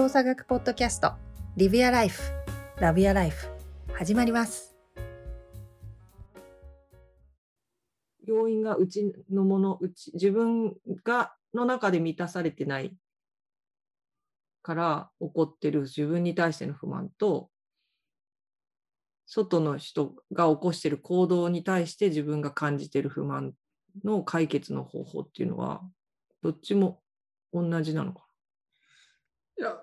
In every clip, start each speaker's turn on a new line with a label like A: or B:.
A: 動作学ポッドキャストリビアライフラビアライフ始まります。要因がうちのものうち自分がの中で満たされてないから起こってる自分に対しての不満と外の人が起こしてる行動に対して自分が感じてる不満の解決の方法っていうのはどっちも同じなのか
B: いや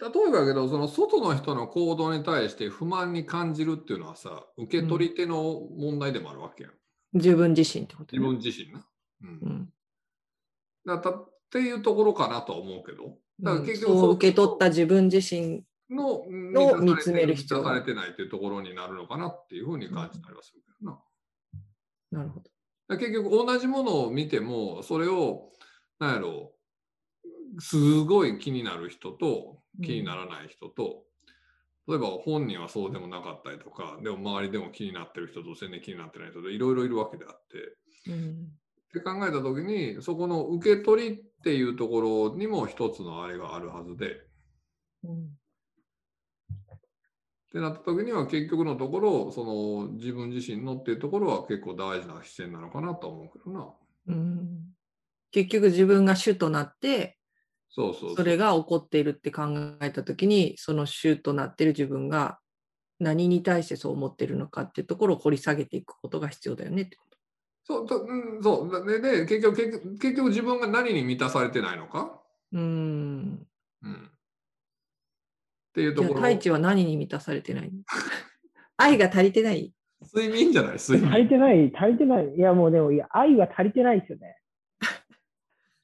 B: 例えばやけどその外の人の行動に対して不満に感じるっていうのはさ受け取り手の問題でもあるわけやん。
A: 自分自身ってこと、
B: 自分自身な。うん
A: うん
B: だたっていうところかなとは思うけど。だから結局
A: そう受け取った自分自身
B: の
A: の見つめる必要が
B: 満たされてないっていうところになるのかなっていうふうに感じたりはするけどな。
A: なるほど。
B: 結局同じものを見てもそれをなんやろうすごい気になる人と気にならない人と、例えば本人はそうでもなかったりとかでも周りでも気になってる人と全然気になってない人といろいろいるわけであって。
A: うん。
B: って考えた時にそこの受け取りっていうところにも一つのあれがあるはずで。
A: うん。
B: ってなった時には結局のところその自分自身のっていうところは結構大事な視点なのかなと思うけどな。
A: うん。結局自分が主となって
B: そうそうそう。
A: それが起こっているって考えた時にその主となっている自分が何に対してそう思ってるのかっていうところを掘り下げていくことが必要だよねってこ
B: そうとうんそう。でで結局結局結局自分が何に満たされてないのか、
A: と。うん。
B: うん、っていうところ
A: じゃあ太一は何に満たされてないの？愛が足りてない？
B: 睡眠じゃない？睡眠。
C: 足りてない、足りてない。いや、もうでも、いや、愛は足りてないですよね。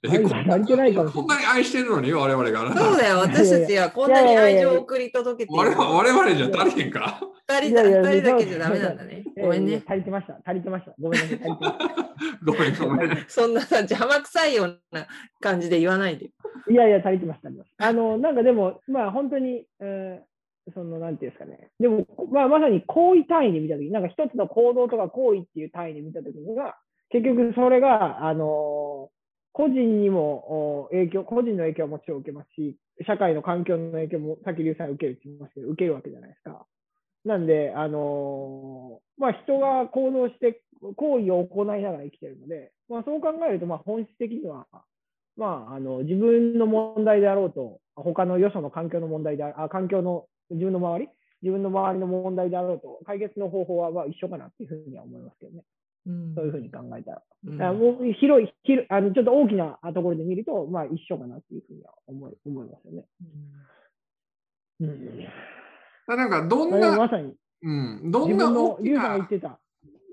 C: 愛が
B: えこんな
C: 足りてないかもしれない
B: こんなに愛してるのに我々が
A: そうだよ 私たちはこんなに愛情を送り届けて
B: 我々我々じゃ足りへんか？
A: 二人だけじゃダメなんだね。
C: え
A: ごめんね。
C: 足りてました。足りてました。ごめんなさい。足りてました。
B: ごめんごめん。
A: そんなさ邪魔くさいような感じで言わないで。
C: いやいや、足りてました。あの、なんかでも、まあ、本当に、えーその、なんていうんですかね。でも、まあ、まさに行為単位で見たとき、なんか一つの行動とか行為っていう単位で見たときには、結局それが、あの個人にも影響、個人の影響はもちろん受けますし、社会の環境の影響も、さっき劉さん受けるって言いますけど、受けるわけじゃないですか。なんで、あのまあ、人が行動して、行為を行いながら生きてるので、まあ、そう考えると、まあ、本質的には、まあ、あの自分の問題であろうと、他のよその環境の問題でああ環境の自分の周り、自分の周りの問題であろうと、解決の方法はまあ一緒かなっていうふうには思いますけどね。
A: うん
C: そういうふうに考えたら。
A: うん
C: だからもう広い、広いあのちょっと大きなところで見ると、まあ一緒かなっていうふうには思い思いますよね。うん。
B: なんかどんな、
C: まさに、
B: うん、ど
C: 自
B: んな大、き
C: リュウさんが言
B: な
C: ってた、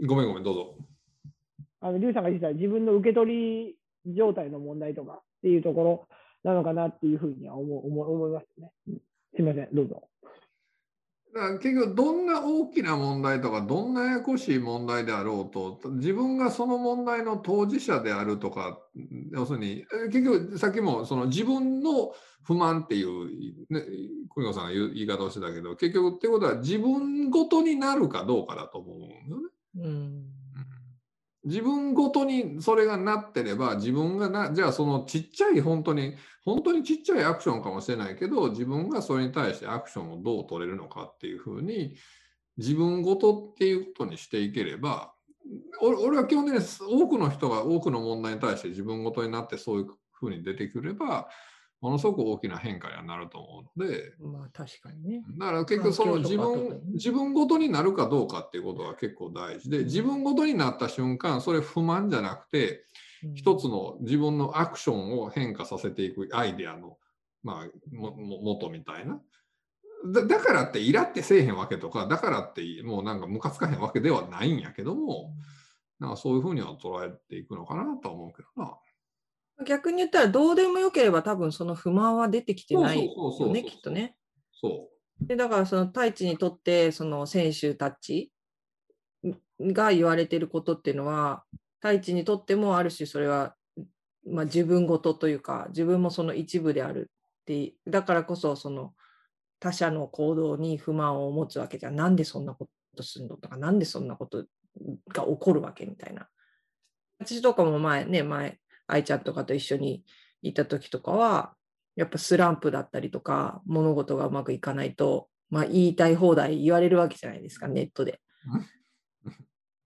B: ごめんごめんどうぞ。
C: あのリュウさんが言ってた自分の受け取り状態の問題とかっていうところなのかなっていうふうには思う思う思いますね。うんすみません、どうぞ。
B: だから結局どんな大きな問題とかどんなややこしい問題であろうと自分がその問題の当事者であるとか要するに結局さっきもその自分の不満っていう、ね、小野さんが言う言い方をしてたけど結局ってことは自分ごとになるかどうかだと思うんだよね。
A: うん
B: 自分ごとにそれがなってれば自分がなじゃあそのちっちゃい本当に本当にちっちゃいアクションかもしれないけど自分がそれに対してアクションをどう取れるのかっていうふうに自分ごとっていうことにしていければ俺は基本的に多くの人が多くの問題に対して自分ごとになってそういうふうに出てくればものすごく大きな変化にはなると思うので。
A: まあ確かにね。
B: だから結局その自分
A: に
B: 自分ごとになるかどうかっていうことが結構大事で自分ごとになった瞬間それ不満じゃなくて一つの自分のアクションを変化させていくアイデアの、まあ、もも元みたいなだ。だからってイラってせえへんわけとかだからってもうなんかムカつかへんわけではないんやけどもなんかそういうふうには捉えていくのかなとは思うけどな。
A: 逆に言ったらどうでもよければ多分その不満は出てきてないよねきっとね。
B: そ
A: でだからその太一にとってその選手たちが言われていることっていうのは太一にとってもある種それは、まあ、自分ごとというか自分もその一部であるってだからこそその他者の行動に不満を持つわけじゃんなんでそんなことするのとかなんでそんなことが起こるわけみたいな。私とかも前ね前愛ちゃんとかと一緒にいた時とかはやっぱスランプだったりとか物事がうまくいかないと、まあ、言いたい放題言われるわけじゃないですかネットで。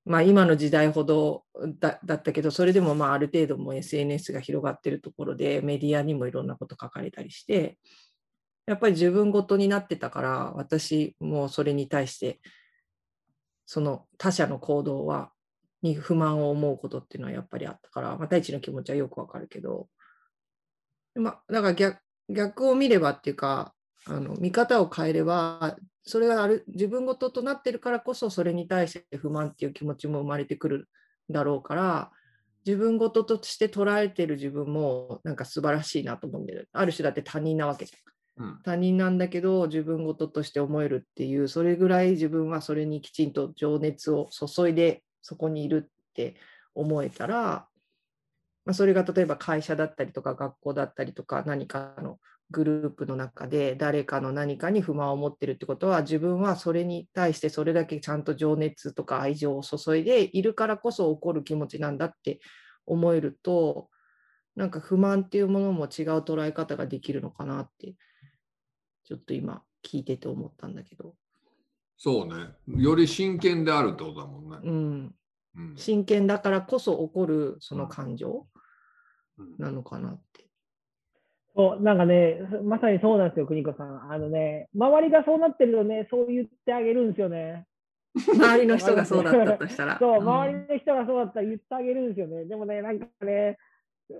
A: まあ今の時代ほどだだったけどそれでもまあある程度もう SNS が広がってるところでメディアにもいろんなこと書かれたりしてやっぱり自分ごとになってたから私もそれに対してその他者の行動はに不満を思うことっていうのはやっぱりあったから、まあ、太一の気持ちはよくわかるけど、まあ、だから逆逆を見ればっていうかあの見方を変えればそれがある自分ごととなってるからこそそれに対して不満っていう気持ちも生まれてくるだろうから自分ごととして捉えてる自分もなんか素晴らしいなと思うんだよ。ある種だって他人なわけじゃん。
B: うん。
A: 他人なんだけど自分ごととして思えるっていうそれぐらい自分はそれにきちんと情熱を注いでそこにいるって思えたら、まあ、それが例えば会社だったりとか学校だったりとか何かのグループの中で誰かの何かに不満を持ってるってことは自分はそれに対してそれだけちゃんと情熱とか愛情を注いでいるからこそ起こる気持ちなんだって思えるとなんか不満っていうものも違う捉え方ができるのかなってちょっと今聞いてて思ったんだけど、
B: そうね。より真剣であるってことだもんね。
A: うん、
B: うん
A: 真剣だからこそ起こるその感情
B: うん
A: なのかなって。
C: そう、なんかね、まさにそうなんですよ、邦子さん。あのね、周りがそうなってるとね、そう言ってあげるんですよね。
A: 周りの人がそうだったとしたら。
C: そう、
A: ん
C: 周りの人がそうだったら言ってあげるんですよね。でもね、なんかね、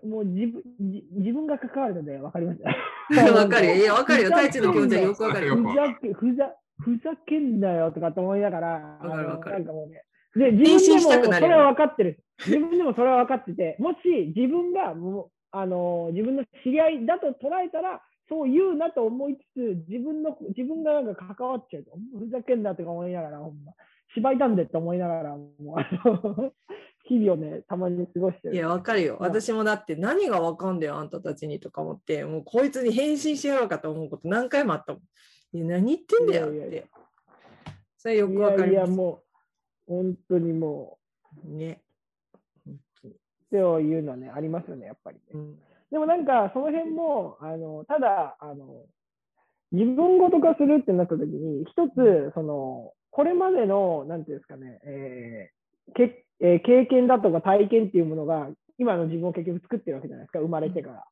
C: もう自分じ自分が関わるので分かりました。
A: わかるよ。いや、わかるよ。太一の気持ちはよくわかるよ。
C: ふざけ、ふざ、ふざけんなよとかと思いながら、
A: わか
C: なんかもうね、で、自分でもそれは分かってる。自分でもそれは分かってて、もし自分がもう、あの、自分の知り合いだと捉えたら、そう言うなと思いつつ、自分の、自分がなんか関わっちゃうと、ふざけんなとか思いながら、ほんま、芝居たんでって思いながら、もう、あの、日々をね、たまに過ごしてる。
A: いや、わかるよ。
C: まあ
A: 私もだって何がわかんだよ、あんたたちにとか思って、もうこいつに返信しようかと思うこと何回もあったもん。いや、何言ってんだよっ
C: いやいやいや
A: て。それよくわか
C: いやいや。もう、本当にもう、っていうのはね、ありますよね、やっぱりね。
A: うん
C: でもなんか、その辺も、あの、ただ、あの、自分ごと化するってなった時に、一つ、その、これまでの、なんていうんですかね、えーけえー経験だとか体験っていうものが、今の自分を結局作ってるわけじゃないですか、生まれてから。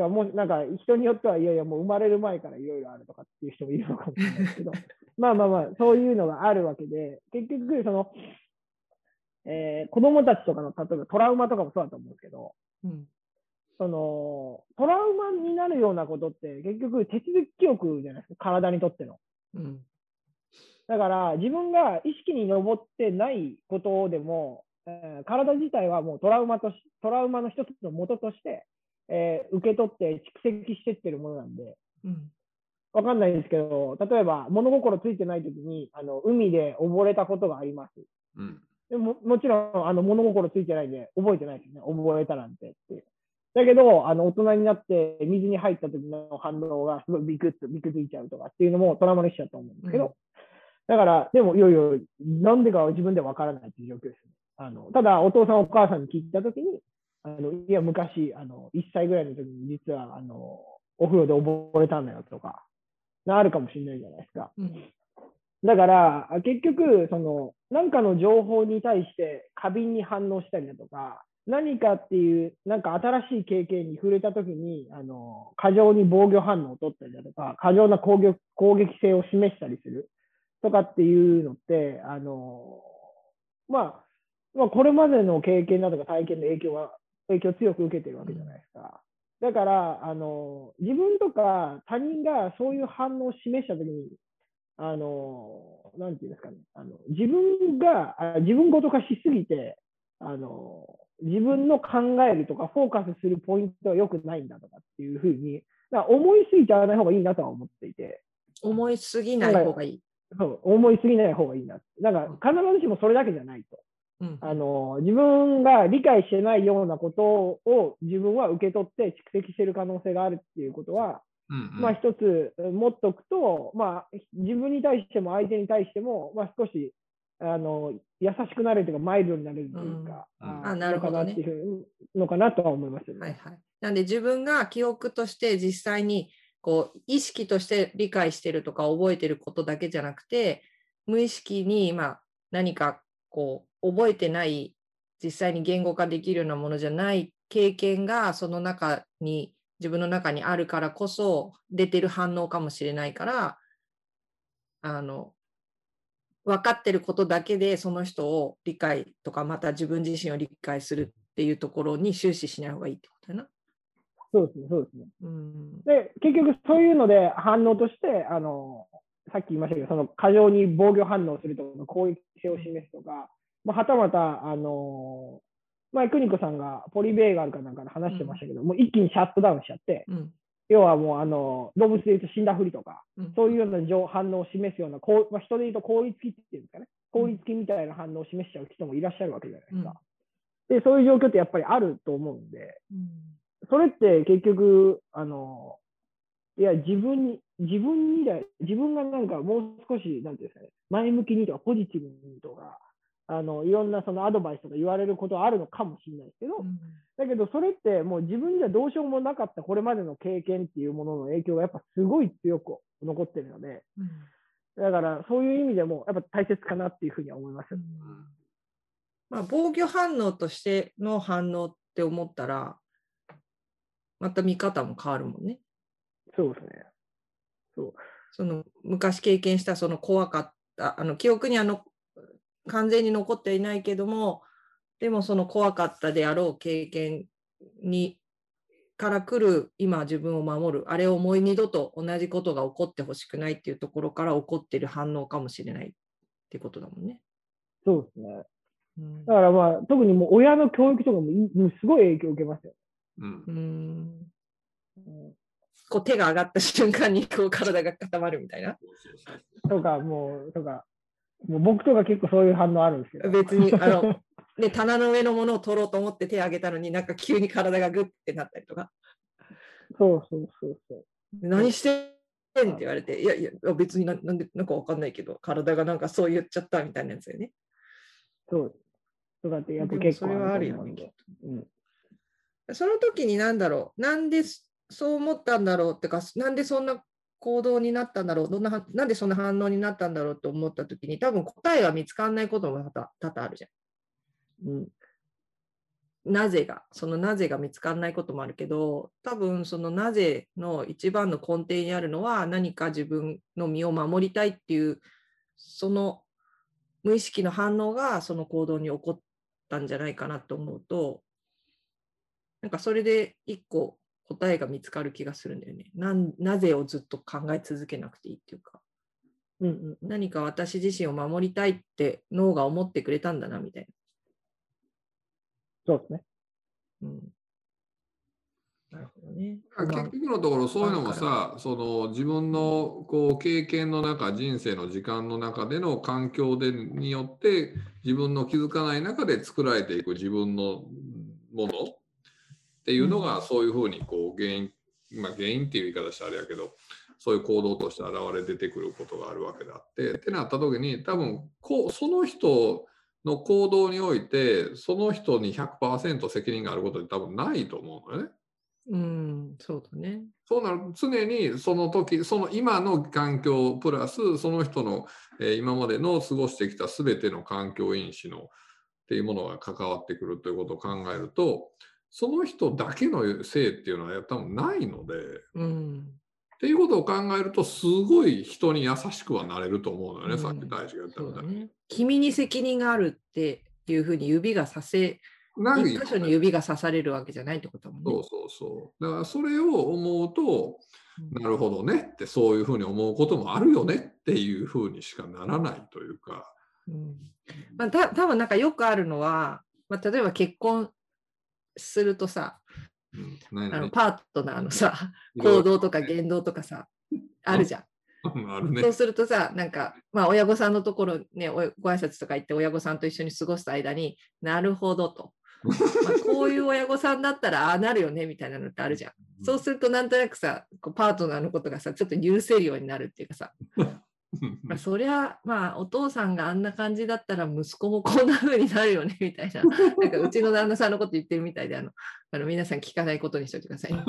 C: だからもうなんか人によっては、いやいや、もう生まれる前からいろいろあるとかっていう人もいるのかもしれないですけど、まあまあまあ、そういうのがあるわけで、結局、その、えー子供たちとかの、例えばトラウマとかもそうだと思うんですけど、
A: うん。
C: そのトラウマになるようなことって結局手続き記憶じゃないですか、体にとっての。
A: うん。
C: だから自分が意識に上ってないことでも、えー体自体はもうトラウマとしトラウマの一つの元として、えー受け取って蓄積してってるものなんで、
A: うん
C: わかんないですけど、例えば物心ついてないときにあの海で溺れたことがあります。
B: うん
C: でももちろんあの物心ついてないんで覚えてないですよね、溺れたなんてっていう。だけど、あの大人になって水に入った時の反応がすごいビクッとビクついちゃうとかっていうのもトラウマの一種だと思うんですけど、
A: うん
C: だから、でも、いよいよ、なんでかは自分でわからないっていう状況ですね。あのただ、お父さん、お母さんに聞いたときに、あのいや、昔あの、1歳ぐらいの時に、実はあのお風呂で溺れたんだよとか、あるかもしれないじゃないですか。
A: うん
C: だから、あ結局、その、何かの情報に対して過敏に反応したりだとか、何かっていう、なんか新しい経験に触れたときに、あの、過剰に防御反応を取ったりだとか、過剰な攻撃攻撃性を示したりするとかっていうのって、あの、まあ、まあ、これまでの経験だとか体験の影響は、影響を強く受けてるわけじゃないですか。だから、あの、自分とか他人がそういう反応を示したときに、あの、なんていうんですかね、あの自分が、あ自分ごと化しすぎて、あの、自分の考えるとかフォーカスするポイントは良くないんだとかっていうふうに、だ思いすぎちゃわない方がいいなとは思っていて、
A: 思いすぎない方がいい。
C: そう思いすぎない方がいいなって。だから必ずしもそれだけじゃないと。
A: うん
C: あの、自分が理解してないようなことを自分は受け取って蓄積している可能性があるっていうことは、
B: うんうん
C: まあ一つ持っとくと、まあ自分に対しても相手に対しても、まあ少し、あの、優しくなれるというか、マイルドになれるというか、
B: うんうん
C: あ
A: あなるほどね
C: のかなっていうのかなとは思いますよね。
A: はいはい。なんで自分が記憶として実際にこう意識として理解してるとか覚えてることだけじゃなくて無意識にまあ何かこう覚えてない実際に言語化できるようなものじゃない経験がその中に自分の中にあるからこそ出てる反応かもしれないからあの分かってることだけでその人を理解とかまた自分自身を理解するっていうところに終始しない方がいいってことやな。
C: そうですね、そうですね。
A: うん
C: で、結局そういうので反応として、あの、さっき言いましたけど、その過剰に防御反応するとか、攻撃性を示すとか、まあ、はたまた、あの、前、邦子さんがポリベーガルかなんかで話してましたけど、もう一気にシャットダウンしちゃって、
A: うん。
C: 要はもうあの動物でいうと死んだふりとか、
A: うん。
C: そういうような情反応を示すような、こうまあ、人でいうと効率気っていうんですかね、効率気みたいな反応を示しちゃう人もいらっしゃるわけじゃないですか。で、そういう状況ってやっぱりあると思うんで、それって結局、あの、いや、自分に、自分にだ、自分がなんかもう少し、なんていうんですかね、前向きにとかポジティブにとか、あの、いろんなそのアドバイスとか言われることはあるのかもしれないですけど、だけどそれってもう自分にはどうしようもなかったこれまでの経験っていうものの影響がやっぱすごい強く残ってるので、だからそういう意味でもやっぱ大切かなっていうふうには思います。
A: まあ、防御反応としての反応って思ったらまた見方も変わるもんね。
C: そうですね。そう。
A: その昔経験したその怖かったあの記憶にあの完全に残っていないけどもでもその怖かったであろう経験にから来る今自分を守るあれをもう二度と同じことが起こってほしくないっていうところから起こってる反応かもしれないってことだもんね。
C: そうですね。
A: うん
C: だからまあ、特にもう親の教育とかもいもうすごい影響を受けますよ。
B: うん
A: うん
C: うん
A: こう手が上がった瞬間にこう体が固まるみたいな。
C: とか、もう、とか、僕とか結構そういう反応あるんですけど。
A: 別に あので棚の上のものを取ろうと思って手を挙げたのになんか急に体がグッてなったりとか
C: そうそうそうそう。
A: 何してんって言われていやいや別にななんでなんかわかんないけど体がなんかそう言っちゃったみたいなやつよね。
C: そう。とかってやっぱ結構
A: れはあるよね
C: と思うんで。うん。
A: その時になんだろうなんでそう思ったんだろうってかなんでそんな行動になったんだろうどんななんでそんな反応になったんだろうと思った時に多分答えが見つからないことも多々あるじゃん。
C: うん。
A: なぜが、そのなぜが見つからないこともあるけど、多分そのなぜの一番の根底にあるのは何か自分の身を守りたいっていう、その無意識の反応がその行動に起こったんじゃないかなと思うと、なんかそれで一個答えが見つかる気がするんだよね。なんなぜをずっと考え続けなくていいっていうか、
C: うんうん。
A: 何か私自身を守りたいって脳が思ってくれたんだなみたい
C: そうですね。
A: な。うん、なるほどね。
B: 結局のところそういうのもさその自分のこう経験の中人生の時間の中での環境でによって自分の気づかない中で作られていく自分のものっていうのが
A: うん
B: そういうふうにこう原因まあ原因っていう言い方したらあれやけどそういう行動として現れ出てくることがあるわけであってってなった時に多分こうその人の行動においてその人に100%責任があることって多分ないと思うのよね。
A: うん、そうだね。
B: そうなる常にその時その今の環境プラスその人の、えー今までの過ごしてきた全ての環境因子のっていうものが関わってくるということを考えるとその人だけのせいっていうのは多分ないのでっ
A: うん。
B: ていうことを考えるとすごい人に優しくはなれると思うのよね、
A: うん
B: さっき大地が言ったみたいに。
A: ね。君に責任があるっていうふうに指がさせ、
B: なんか
A: 一箇所に指が刺されるわけじゃないってことだもんね。
B: そうそうそう。だからそれを思うと、
A: うん
B: なるほどねってそういうふうに思うこともあるよねっていうふうにしかならないというか。
A: うんまあ、た多分なんかよくあるのは、まあ、例えば結婚するとさ、
B: うん、何
A: あの
B: 々
A: パートナーのさ、行動とか言動とかさ、あるじゃん。
B: ね
A: そ。うするとさ、なんか、まあ、親御さんのところね、おご挨拶とか行って、親御さんと一緒に過ごす間になるほどと。まあ、こういう親御さんだったらああなるよねみたいなのってあるじゃん。そうするとなんとなくさ、こうパートナーのことがさ、ちょっと許せるようになるっていうかさ、まあ、そりゃまあお父さんがあんな感じだったら息子もこんな風になるよねみたいな。なんかうちの旦那さんのこと言ってるみたいであのあの皆さん聞かないことにしておいてください、ね、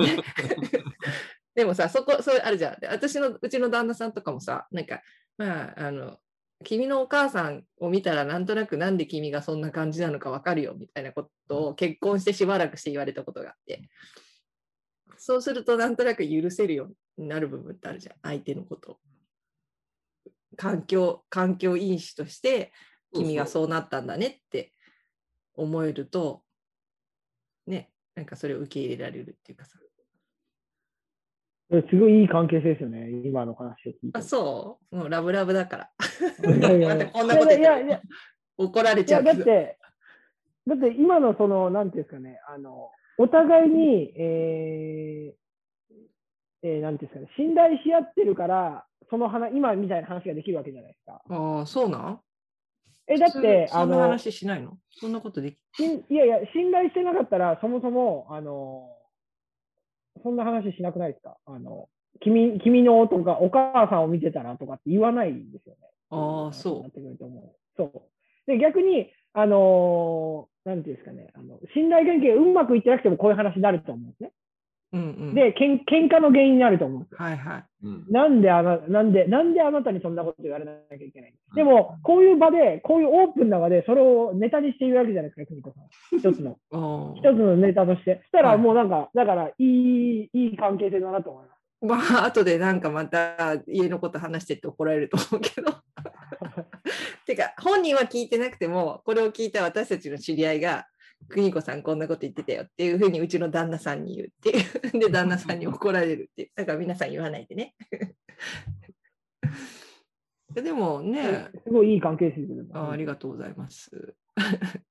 A: でもさそこそうあるじゃん。で私のうちの旦那さんとかもさなんかまああの君のお母さんを見たらなんとなくなんで君がそんな感じなのか分かるよみたいなことを結婚してしばらくして言われたことがあって。そうするとなんとなく許せるようになる部分ってあるじゃん。相手のこと。を環境環境因子として君がそうなったんだねって思えるとねなんかそれを受け入れられるっていうかさ。
C: すごいいい関係性ですよね、今の話を聞いて。
A: あそう。もうラブラブだから。こんなこと言ったら
C: いやいや
A: 怒られちゃう
C: だって、だって今のその、なんていうんですかね、あの、お互いに、えーえーなんていうんですかね、信頼し合ってるから、その話、今みたいな話ができるわけじゃないですか。
A: ああそうなん？
C: え、だって、あの
A: そんな話しないの？そんなことでき
C: しんいやいや、信頼してなかったら、そもそも、あの、そんな話しなくないですか？あの、君、君のとか、お母さんを見てたらとかって言わないんですよね。
A: ああそう
C: なってくると思う。そう。で、逆に、あのーなんていうんですかね、あの信頼関係がうまくいってなくてもこういう話になると思うんですね。
A: うんうん。
C: で、けん喧嘩の原因になると思う。んですよ。
A: はいはい。
B: うん。
C: なんであな、なんで、なんであなたにそんなこと言われなきゃいけないでも、こういう場で、こういうオープンな場で、それをネタにして言うわけじゃないですか、邦子さん。一つの、一つのネタとして。そしたら
A: はい。
C: もうなんか、だから、いい、いい関係性だなと思います。
A: まあ後でなんかまた家のこと話してって怒られると思うけど。てか本人は聞いてなくてもこれを聞いた私たちの知り合いが邦子さんこんなこと言ってたよっていうふうにうちの旦那さんに言うっていう。で 旦那さんに怒られるっていう。だから皆さん言わないでね。でもね。
C: すごいいい関係性です
A: あありがとうございます。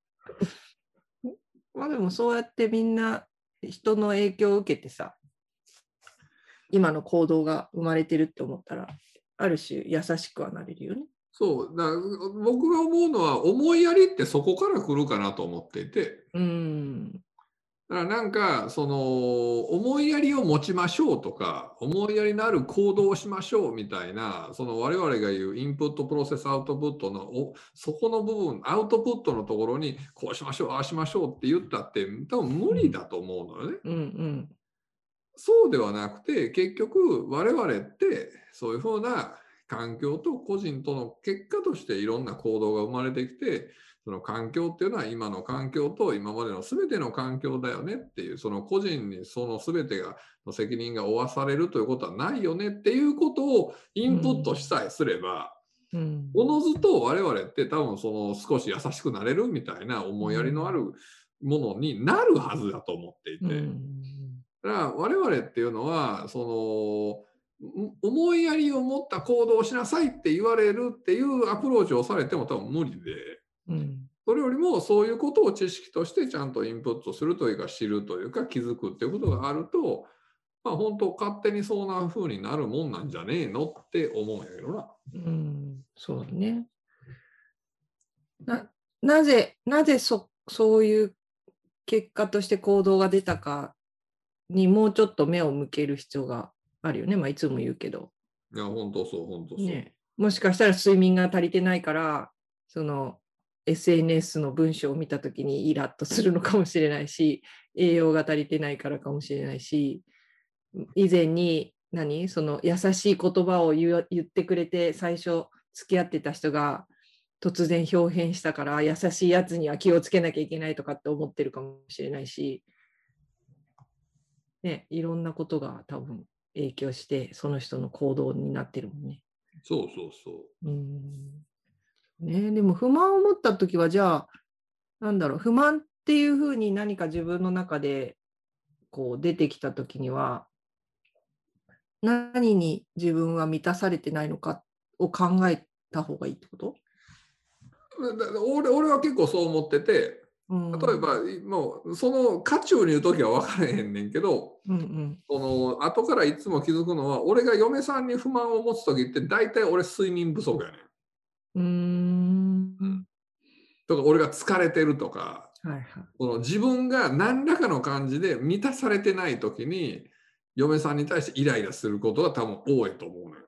A: まあでもそうやってみんな人の影響を受けてさ今の行動が生まれてるって思ったらある種優しくはなれるよね。
B: そうだ僕が思うのは思いやりってそこから来るかなと思っていて
A: うん。
B: だからなんかその思いやりを持ちましょうとか思いやりのある行動をしましょうみたいなその我々が言うインプットプロセスアウトプットのおそこの部分アウトプットのところにこうしましょうああしましょうって言ったって多分無理だと思うのよね。
A: うんうん。
B: そうではなくて結局我々ってそういうふうな環境と個人との結果としていろんな行動が生まれてきてその環境っていうのは今の環境と今までの全ての環境だよねっていうその個人にその全てがの責任が負わされるということはないよねっていうことをインプットしさえすれば、
A: うん。
B: おのずと我々って多分その少し優しくなれるみたいな思いやりのあるものになるはずだと思っていて。
A: うん。
B: だから我々っていうのはそのん思いやりを持った行動をしなさいって言われるっていうアプローチをされても多分無理で
A: うん
B: それよりもそういうことを知識としてちゃんとインプットするというか知るというか気づくっていうことがあるとまあ本当勝手にそんな風になるもんなんじゃねえのって思うんやけどな。
A: うん、そうだね。ななぜ、なぜそそういう結果として行動が出たかにもうちょっと目を向ける必要があるよね。まあ、いつも言うけど。
B: いや本当そう本当そう。
A: ね、もしかしたら睡眠が足りてないから、その SNS の文章を見たときにイラッとするのかもしれないし、栄養が足りてないからかもしれないし、以前に何？その優しい言葉を言ってくれて最初付き合ってた人が突然表変したから優しいやつには気をつけなきゃいけないとかって思ってるかもしれないし、ね、いろんなことが多分影響してその人の行動になってるもんね。
B: そうそうそう。
A: うんね、でも不満を持った時はじゃあなんだろう不満っていうふうに何か自分の中でこう出てきた時には何に自分は満たされてないのかを考えた方がいいってこと、
B: 俺俺は結構そう思ってて
A: うん、
B: 例えばもうその渦中にいる時は分からへんねんけど
A: うんうん。
B: その後からいつも気づくのは俺が嫁さんに不満を持つ時って大体俺睡眠不足やねん。
A: うーん。
B: とか俺が疲れてるとか
A: はいはい。
B: その自分が何らかの感じで満たされてない時に嫁さんに対してイライラすることが多分多いと思うのよ。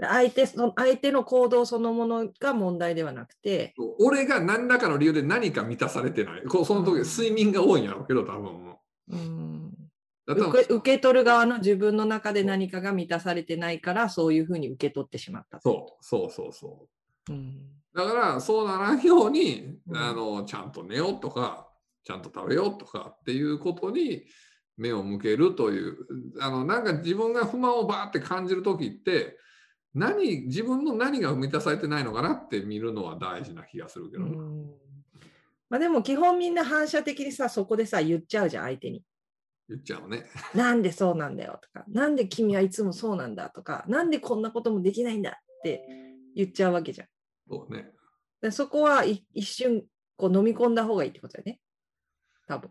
A: 相手その相手の行動そのものが問題ではなくて、
B: 俺が何らかの理由で何か満たされてない。こうその時、睡眠が多いんやろうけど、多分。
A: うん、受け受け取る側の自分の中で何かが満たされてないからそういうふうに受け取ってしまった。
B: そうそうそうそう。
A: うん
B: だからそうならんように、
A: うん
B: あのちゃんと寝ようとかちゃんと食べようとかっていうことに目を向けるというあのなんか自分が不満をバーって感じる時って何自分の何が満たされてないのかなって見るのは大事な気がするけど、
A: まあ、でも基本みんな反射的にさそこでさ言っちゃうじゃん相手に。
B: 言っちゃうね。
A: なんでそうなんだよとか、なんで君はいつもそうなんだとか、なんでこんなこともできないんだって言っちゃうわけじゃん。
B: そうね
A: でそこはい一瞬こう飲み込んだ方がいいってことだよね。多分。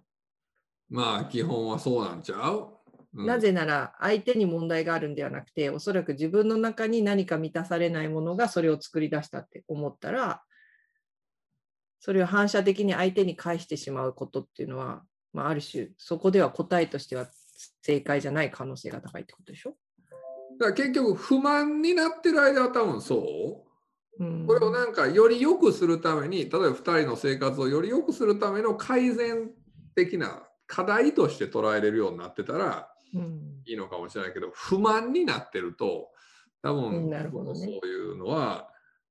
B: まあ基本はそうなんちゃう、うん
A: なぜなら相手に問題があるんではなくて、おそらく自分の中に何か満たされないものがそれを作り出したって思ったら、それを反射的に相手に返してしまうことっていうのは、まあ、ある種そこでは答えとしては正解じゃない可能性が高いってことでしょ？
B: だから結局不満になってる間は多分そう。
A: うん。
B: これをなんかより良くするために例えば2人の生活をより良くするための改善的な課題として捉えれるようになってたら
A: うん
B: いいのかもしれないけど不満になってると多
A: う
B: 分
A: んなるほどね
B: そういうのは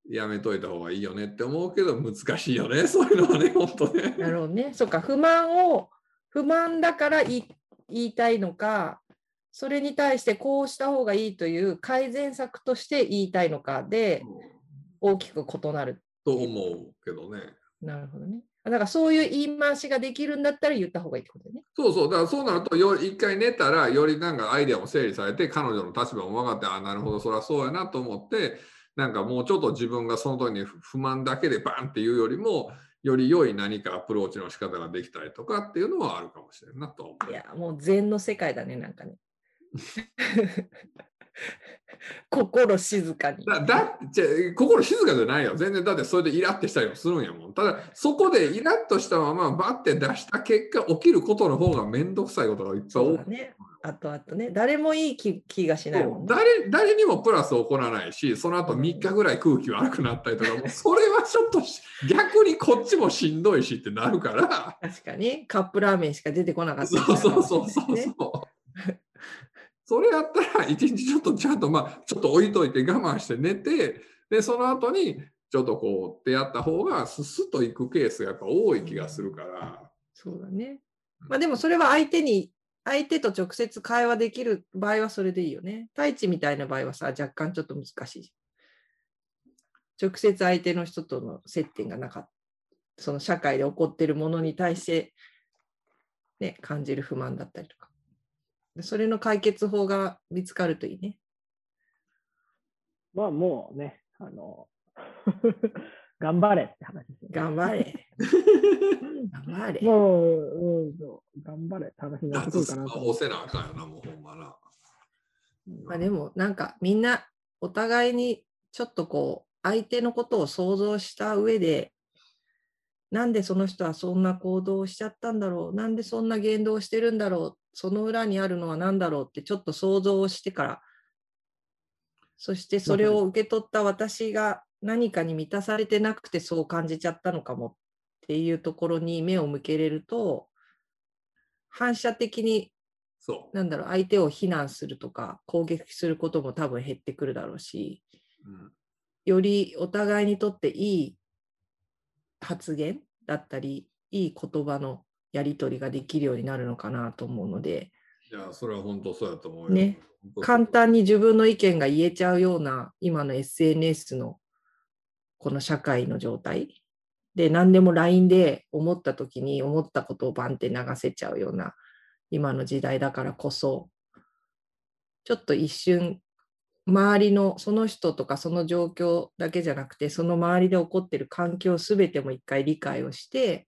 B: やめといた方がいいよねって思うけど難しいよね そういうのはね本当ね。
A: なるほどね。そっか、不満を、不満だから言いたいのか、それに対してこうした方がいいという改善策として言いたいのかで大きく異なる。
B: と思うけどね。
A: なるほどね。だからそういう言い回しができるんだったら言った方がいいってことね。
B: そうそう、だからそうなるとよ、一回寝たら、よりなんかアイデアも整理されて、彼女の立場も分かって、あ、なるほど、そりゃそうやなと思って、なんかもうちょっと自分がその時に不満だけでバンっていうよりも、より良い何かアプローチの仕方ができたりとかっていうのはあるかもしれんなと思う。
A: いや、もう禅の世界だね、なんかね。心静かに。
B: だだじゃ心静かじゃないよ。全然だってそれでイラってしたりもするんやもん。ただそこでイラッとしたままバッて出した結果起きることの方がめんどくさいことがいっぱい多い。
A: ね。あとあとね、誰もいい気気がしないもんね。
B: 誰誰にもプラス起こらないし、その後3日ぐらい空気悪くなったりとか、もうそれはちょっとし逆にこっちもしんどいしってなるから、
A: 確かにカップラーメンしか出てこなかったり
B: そうそうそうそうそう。それやったら、一日ちょっとちゃんと、まあ、ちょっと置いといて我慢して寝て、で、その後に、ちょっとこう、ってやった方が、ススッといくケースがやっぱ多い気がするから。
A: そうだね。まあでもそれは相手に、相手と直接会話できる場合はそれでいいよね。太一みたいな場合はさ、若干ちょっと難しい。直接相手の人との接点がなかった。その社会で起こっているものに対して、ね、感じる不満だったりとか。でそれの解決法が見つかるといいね。
C: まあもうね、あの、頑張れって話ですよね。
A: 頑張れ。頑張れ。
C: もう、うん、そう頑張れって話になってく
B: せなあかんよな、もうほんまな。
A: まあ、でもなんかみんなお互いにちょっとこう相手のことを想像した上でなんでその人はそんな行動をしちゃったんだろうなんでそんな言動をしてるんだろうその裏にあるのは何だろうってちょっと想像をしてから。そしてそれを受け取った私が何かに満たされてなくてそう感じちゃったのかもっていうところに目を向けれると反射的に
B: そ
A: なんだろう、相手を非難するとか、攻撃することも多分減ってくるだろうし、
B: う。うん。
A: よりお互いにとっていい発言だったり、いい言葉のやり取りができるようになるのかなと思うので、
B: いや、それは本当そうやと思うよ。
A: ね。簡単に自分の意見が言えちゃうような今の SNS のこの社会の状態。で何でも LINE で思った時に思ったことをバンって流せちゃうような今の時代だからこそちょっと一瞬周りのその人とかその状況だけじゃなくてその周りで起こってる環境すべても一回理解をして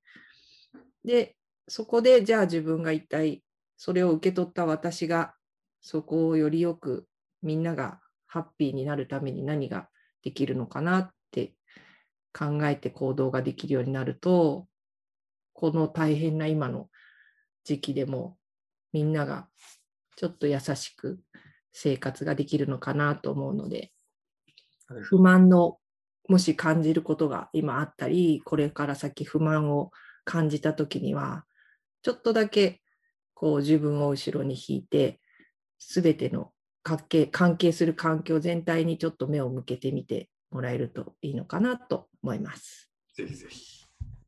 A: でそこでじゃあ自分が一体それを受け取った私がそこをよりよくみんながハッピーになるために何ができるのかなって考えて行動ができるようになるとこの大変な今の時期でもみんながちょっと優しく生活ができるのかなと思うので
B: はい。
A: 不満のもし感じることが今あったり、これから先不満を感じたときには、ちょっとだけこう自分を後ろに引いて、すべての関係関係する環境全体にちょっと目を向けてみてもらえるといいのかなと思います。
B: ぜひぜひ。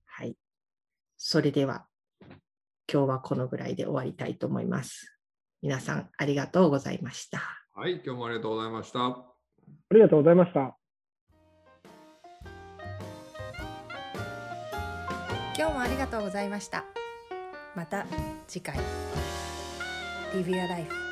A: はい。それでは、今日はこのぐらいで終わりたいと思います。皆さんありがとうございました。
B: はい、今日もありがとうございました。
C: ありがとうございました。
D: 今日もありがとうございました。また次回。Live Your Life